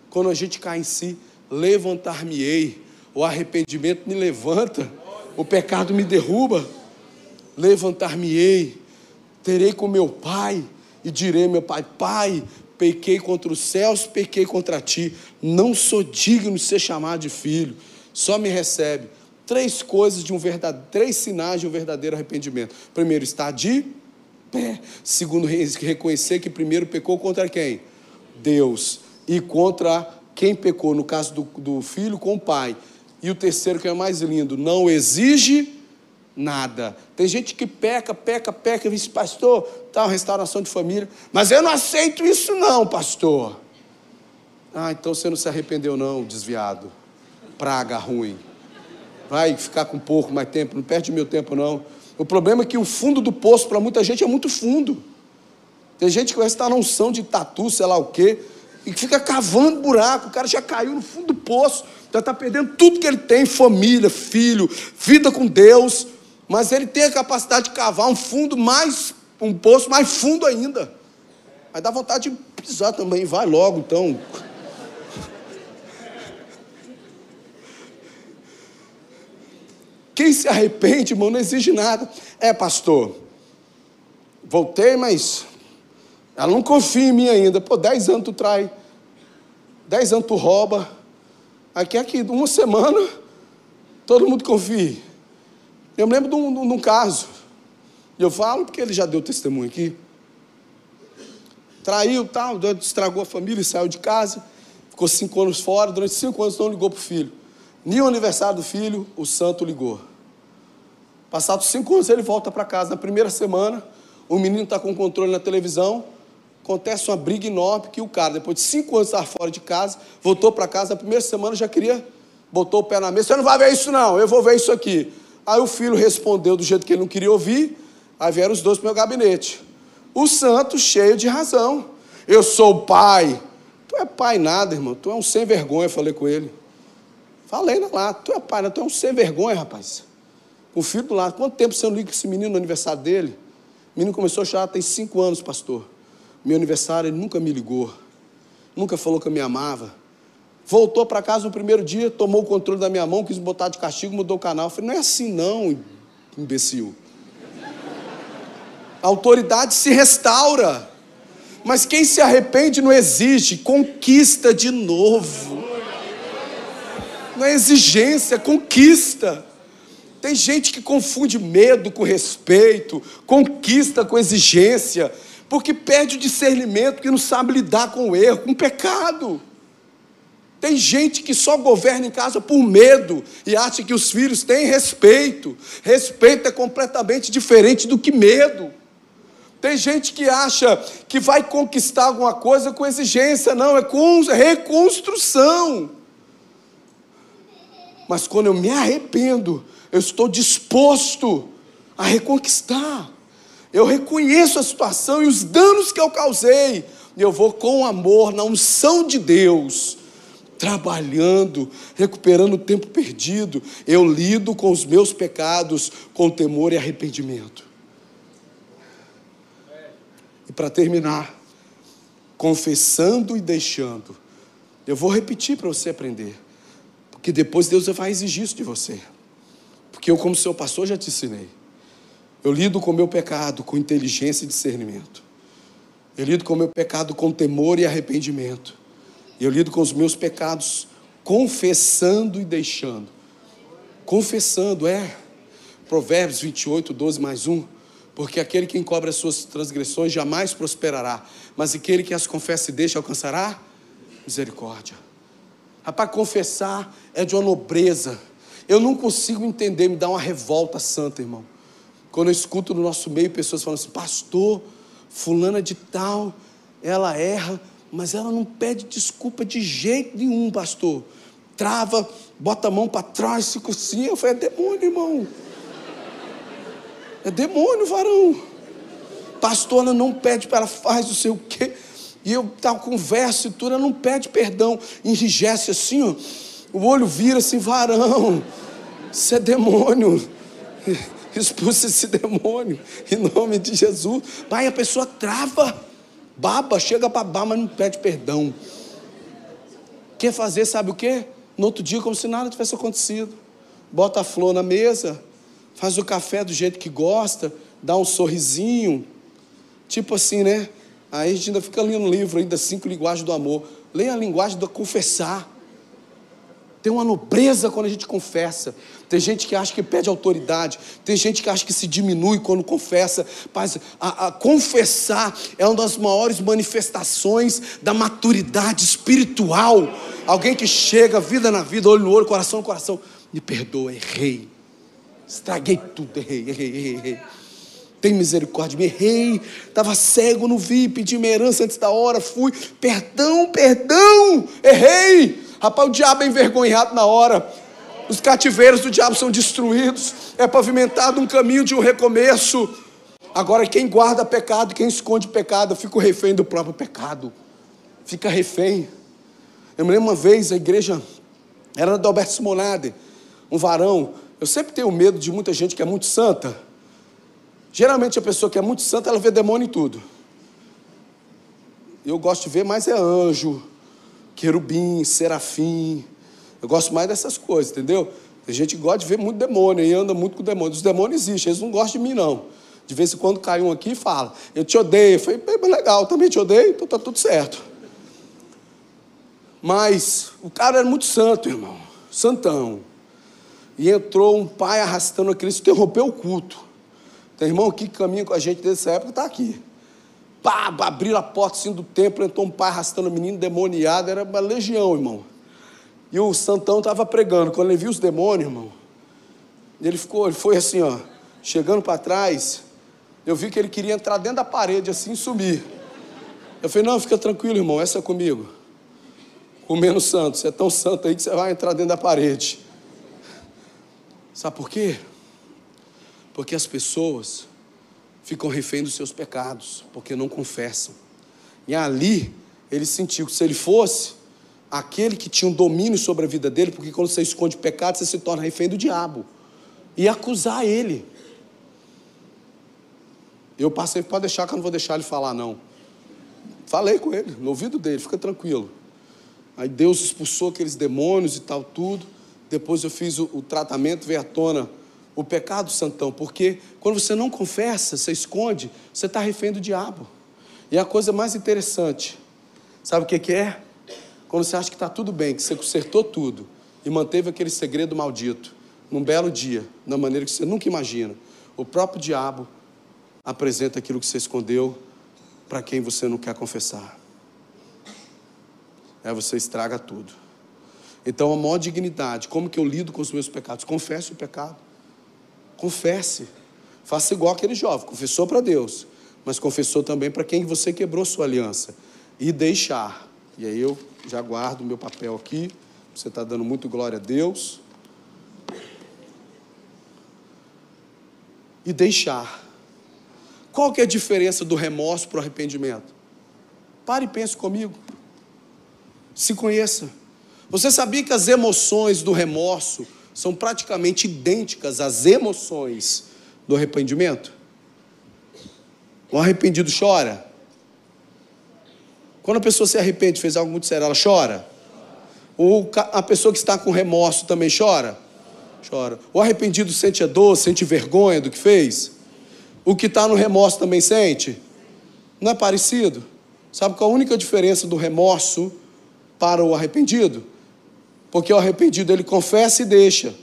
quando a gente cai em si. Levantar-me-ei. O arrependimento me levanta o pecado me derruba, levantar-me-ei, terei com meu pai e direi meu pai: Pai, pequei contra os céus, pequei contra ti, não sou digno de ser chamado de filho. Só me recebe três coisas de um verdadeiro, três sinais de um verdadeiro arrependimento. Primeiro, estar de pé. Segundo, reconhecer que primeiro pecou contra quem? Deus. E contra quem pecou, no caso do, do filho, com o pai. E o terceiro, que é o mais lindo, não exige nada. Tem gente que peca, peca, peca, e diz, pastor, tal, restauração de família, mas eu não aceito isso não, pastor. Ah, então você não se arrependeu não, desviado. Praga ruim. Vai ficar com pouco mais tempo, não perde meu tempo não. O problema é que o fundo do poço para muita gente é muito fundo. Tem gente que vai estar na unção de tatu, sei lá o quê, e fica cavando buraco, o cara já caiu no fundo do poço, já está perdendo tudo que ele tem: família, filho, vida com Deus. Mas ele tem a capacidade de cavar um fundo mais, um poço mais fundo ainda. Aí dá vontade de pisar também, vai logo então. Quem se arrepende, irmão, não exige nada. É, pastor, voltei, mas ela não confia em mim ainda. Pô, dez anos tu trai, dez anos tu rouba, Aqui, aqui, uma semana, todo mundo confia. Eu me lembro de um, de um caso, eu falo porque ele já deu testemunho aqui. Traiu, tal, estragou a família saiu de casa. Ficou cinco anos fora, durante cinco anos não ligou para o filho. Nem o aniversário do filho, o santo ligou. Passados cinco anos, ele volta para casa. Na primeira semana, o menino está com controle na televisão, acontece uma briga enorme que o cara, depois de cinco anos estar fora de casa, voltou para casa, na primeira semana já queria, botou o pé na mesa, você não vai ver isso não, eu vou ver isso aqui. Aí o filho respondeu do jeito que ele não queria ouvir, aí vieram os dois para o meu gabinete. O santo cheio de razão. Eu sou pai Tu é pai nada, irmão. Tu é um sem vergonha, falei com ele. Falei lá, tu é pai, tu é um sem vergonha, rapaz. Com o filho do lado. Quanto tempo você não liga esse menino no aniversário dele? O menino começou a chorar tem cinco anos, pastor. Meu aniversário, ele nunca me ligou. Nunca falou que eu me amava. Voltou para casa no primeiro dia, tomou o controle da minha mão, quis botar de castigo, mudou o canal. Eu falei, não é assim não, imbecil. A autoridade se restaura. Mas quem se arrepende não exige, conquista de novo. Não é exigência, é conquista. Tem gente que confunde medo com respeito, conquista com exigência, porque perde o discernimento, que não sabe lidar com o erro, com o pecado. Tem gente que só governa em casa por medo e acha que os filhos têm respeito. Respeito é completamente diferente do que medo. Tem gente que acha que vai conquistar alguma coisa com exigência, não, é com reconstrução. Mas quando eu me arrependo, eu estou disposto a reconquistar. Eu reconheço a situação e os danos que eu causei, e eu vou com amor, na unção de Deus, trabalhando, recuperando o tempo perdido. Eu lido com os meus pecados com temor e arrependimento. E para terminar, confessando e deixando. Eu vou repetir para você aprender. Porque depois Deus vai exigir isso de você. Porque eu, como seu pastor, já te ensinei. Eu lido com o meu pecado com inteligência e discernimento. Eu lido com o meu pecado com temor e arrependimento. Eu lido com os meus pecados confessando e deixando. Confessando, é. Provérbios 28, 12 mais 1. Porque aquele que encobre as suas transgressões jamais prosperará, mas aquele que as confessa e deixa alcançará misericórdia. Rapaz, confessar é de uma nobreza. Eu não consigo entender, me dá uma revolta santa, irmão. Quando eu escuto no nosso meio pessoas falando assim, pastor, fulana de tal, ela erra, mas ela não pede desculpa de jeito nenhum, pastor. Trava, bota a mão para trás, fica assim. Eu falei, é demônio, irmão. É demônio, varão. Pastor, ela não pede para ela faz não sei o quê. E eu tal conversa e tudo, ela não pede perdão. Enrijece assim, ó. O olho vira assim, varão. Isso é demônio. Expulsa esse demônio. Em nome de Jesus. Pai, a pessoa trava. Baba, chega para babar, mas não pede perdão. Quer fazer, sabe o quê? No outro dia, como se nada tivesse acontecido. Bota a flor na mesa, faz o café do jeito que gosta, dá um sorrisinho. Tipo assim, né? Aí a gente ainda fica lendo um livro, ainda cinco linguagens do amor. Leia a linguagem do confessar. Tem uma nobreza quando a gente confessa. Tem gente que acha que pede autoridade. Tem gente que acha que se diminui quando confessa. Mas a, a confessar é uma das maiores manifestações da maturidade espiritual. Alguém que chega, vida na vida, olho no olho, coração no coração. Me perdoa, errei. Estraguei tudo, errei, errei, errei, errei. Tem misericórdia, me errei. Estava cego, não vi, pedi minha herança antes da hora, fui. Perdão, perdão, errei. Rapaz, o diabo é envergonhado na hora. Os cativeiros do diabo são destruídos. É pavimentado um caminho de um recomeço. Agora, quem guarda pecado, quem esconde pecado, fica refém do próprio pecado. Fica refém. Eu me lembro uma vez, a igreja era do Alberto Simonade, um varão. Eu sempre tenho medo de muita gente que é muito santa. Geralmente a pessoa que é muito santa, ela vê demônio em tudo. Eu gosto de ver mais é anjo, querubim, serafim. Eu gosto mais dessas coisas, entendeu? Tem gente que gosta de ver muito demônio e anda muito com demônio. Os demônios existem, eles não gostam de mim, não. De vez em quando cai um aqui e fala, eu te odeio. Eu falei, legal, também te odeio, então tá tudo certo. Mas o cara era muito santo, irmão. Santão. E entrou um pai arrastando a criança, interrompeu o culto. Tem irmão aqui que caminha com a gente dessa época, está aqui. Pá, abriram a porta assim do templo, entrou um pai arrastando o menino demoniado, era uma legião, irmão. E o Santão estava pregando. Quando ele viu os demônios, irmão, ele ficou, ele foi assim, ó, chegando para trás. Eu vi que ele queria entrar dentro da parede assim e sumir. Eu falei, não, fica tranquilo, irmão, essa é comigo. Comendo santo, você é tão santo aí que você vai entrar dentro da parede. Sabe por quê? Porque as pessoas ficam refém dos seus pecados, porque não confessam. E ali ele sentiu que se ele fosse aquele que tinha um domínio sobre a vida dele, porque quando você esconde pecado, você se torna refém do diabo, e acusar ele. Eu passei, pode deixar que eu não vou deixar ele falar, não. Falei com ele, no ouvido dele, fica tranquilo. Aí Deus expulsou aqueles demônios e tal, tudo. Depois eu fiz o, o tratamento, veio à tona o pecado santão, porque quando você não confessa, você esconde, você está refém do diabo. E a coisa mais interessante, sabe o que, que é? Quando você acha que está tudo bem, que você consertou tudo e manteve aquele segredo maldito, num belo dia, da maneira que você nunca imagina, o próprio diabo apresenta aquilo que você escondeu para quem você não quer confessar. Aí você estraga tudo. Então, a maior dignidade, como que eu lido com os meus pecados? Confesse o pecado. Confesse. Faça igual aquele jovem, confessou para Deus, mas confessou também para quem você quebrou sua aliança. E deixar. E aí eu já guardo o meu papel aqui. Você está dando muito glória a Deus. E deixar. Qual que é a diferença do remorso para o arrependimento? Pare e pense comigo. Se conheça. Você sabia que as emoções do remorso são praticamente idênticas às emoções do arrependimento? O arrependido chora. Quando a pessoa se arrepende, fez algo muito sério, ela chora. Ou a pessoa que está com remorso também chora? Chora. O arrependido sente a dor, sente vergonha do que fez? O que está no remorso também sente? Não é parecido? Sabe qual a única diferença do remorso para o arrependido? Porque o arrependido ele confessa e deixa.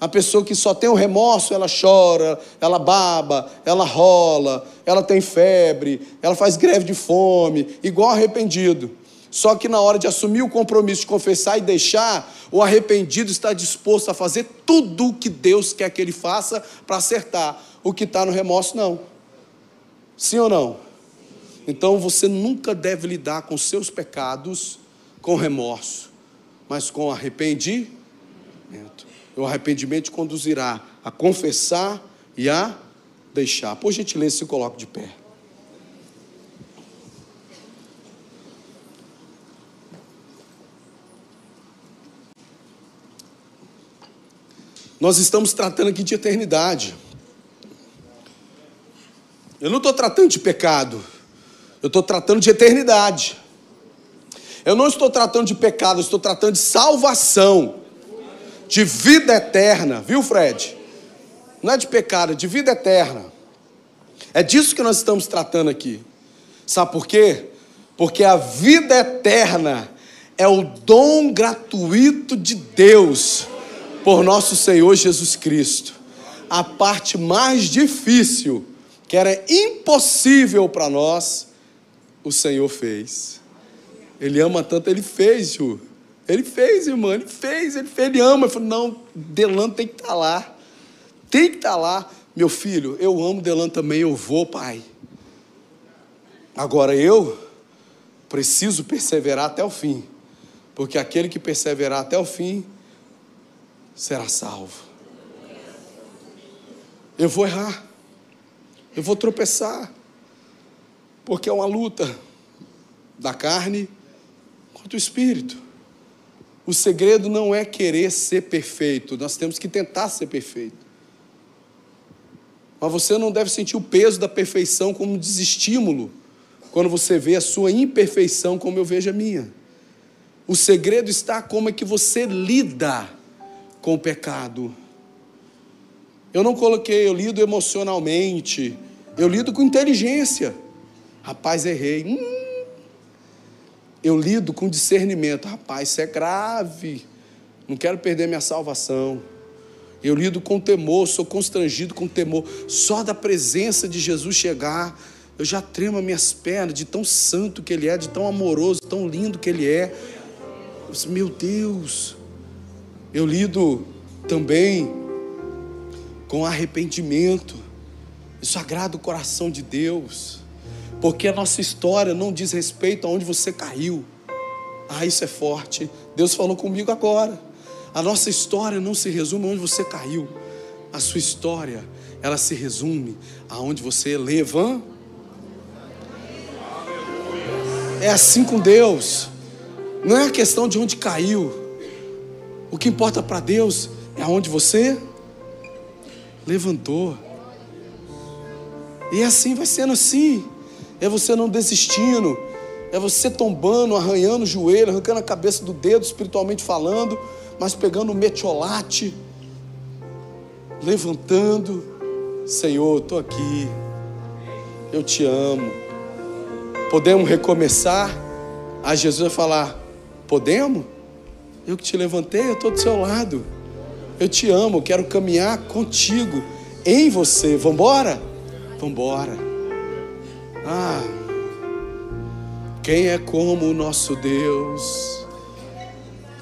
A pessoa que só tem o remorso, ela chora, ela baba, ela rola, ela tem febre, ela faz greve de fome, igual arrependido. Só que na hora de assumir o compromisso de confessar e deixar, o arrependido está disposto a fazer tudo o que Deus quer que ele faça para acertar. O que está no remorso, não. Sim ou não? Então você nunca deve lidar com seus pecados com remorso mas com arrependimento. O arrependimento conduzirá a confessar e a deixar. Por gentileza, se coloque de pé. Nós estamos tratando aqui de eternidade. Eu não estou tratando de pecado, eu estou tratando de eternidade. Eu não estou tratando de pecado, eu estou tratando de salvação, de vida eterna, viu, Fred? Não é de pecado, é de vida eterna. É disso que nós estamos tratando aqui. Sabe por quê? Porque a vida eterna é o dom gratuito de Deus por nosso Senhor Jesus Cristo. A parte mais difícil, que era impossível para nós, o Senhor fez. Ele ama tanto, ele fez, Ju. Ele fez, irmão, ele fez, ele fez, ele ama. Ele falou, não, Delano tem que estar tá lá. Tem que estar tá lá. Meu filho, eu amo Delano também, eu vou, pai. Agora eu preciso perseverar até o fim. Porque aquele que perseverar até o fim será salvo. Eu vou errar. Eu vou tropeçar. Porque é uma luta da carne quanto o espírito. O segredo não é querer ser perfeito, nós temos que tentar ser perfeito. Mas você não deve sentir o peso da perfeição como desestímulo, quando você vê a sua imperfeição como eu vejo a minha. O segredo está como é que você lida com o pecado. Eu não coloquei, eu lido emocionalmente, eu lido com inteligência. Rapaz, errei. Hum, eu lido com discernimento. Rapaz, isso é grave. Não quero perder minha salvação. Eu lido com temor, sou constrangido com temor. Só da presença de Jesus chegar, eu já tremo as minhas pernas de tão santo que Ele é, de tão amoroso, tão lindo que Ele é. Meu Deus, eu lido também com arrependimento. Isso agrada o coração de Deus porque a nossa história não diz respeito aonde você caiu. Ah, isso é forte. Deus falou comigo agora. A nossa história não se resume aonde você caiu. A sua história, ela se resume aonde você levanta. É assim com Deus. Não é a questão de onde caiu. O que importa para Deus é aonde você levantou. E assim vai sendo assim. É você não desistindo. É você tombando, arranhando o joelho, arrancando a cabeça do dedo, espiritualmente falando, mas pegando o metiolate, levantando. Senhor, estou aqui. Eu te amo. Podemos recomeçar? Aí Jesus vai falar: Podemos? Eu que te levantei, eu estou do seu lado. Eu te amo, quero caminhar contigo, em você. Vamos embora? Ah, quem é como o nosso Deus?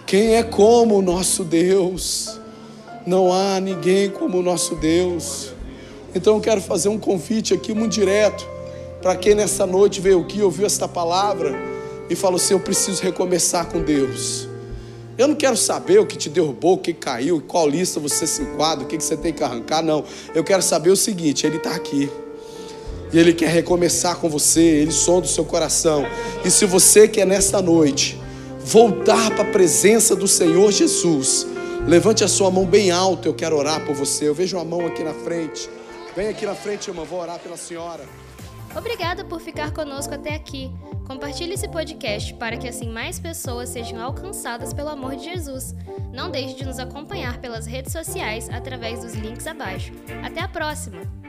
Quem é como o nosso Deus? Não há ninguém como o nosso Deus. Então eu quero fazer um convite aqui muito direto para quem nessa noite veio aqui, ouviu esta palavra e falou assim: Eu preciso recomeçar com Deus. Eu não quero saber o que te derrubou, o que caiu, qual lista você se enquadra, o que você tem que arrancar, não. Eu quero saber o seguinte: Ele está aqui. E Ele quer recomeçar com você, Ele sonda o seu coração. E se você quer nesta noite voltar para a presença do Senhor Jesus, levante a sua mão bem alta, eu quero orar por você. Eu vejo uma mão aqui na frente. Vem aqui na frente, irmã, vou orar pela senhora. Obrigada por ficar conosco até aqui. Compartilhe esse podcast para que assim mais pessoas sejam alcançadas pelo amor de Jesus. Não deixe de nos acompanhar pelas redes sociais através dos links abaixo. Até a próxima!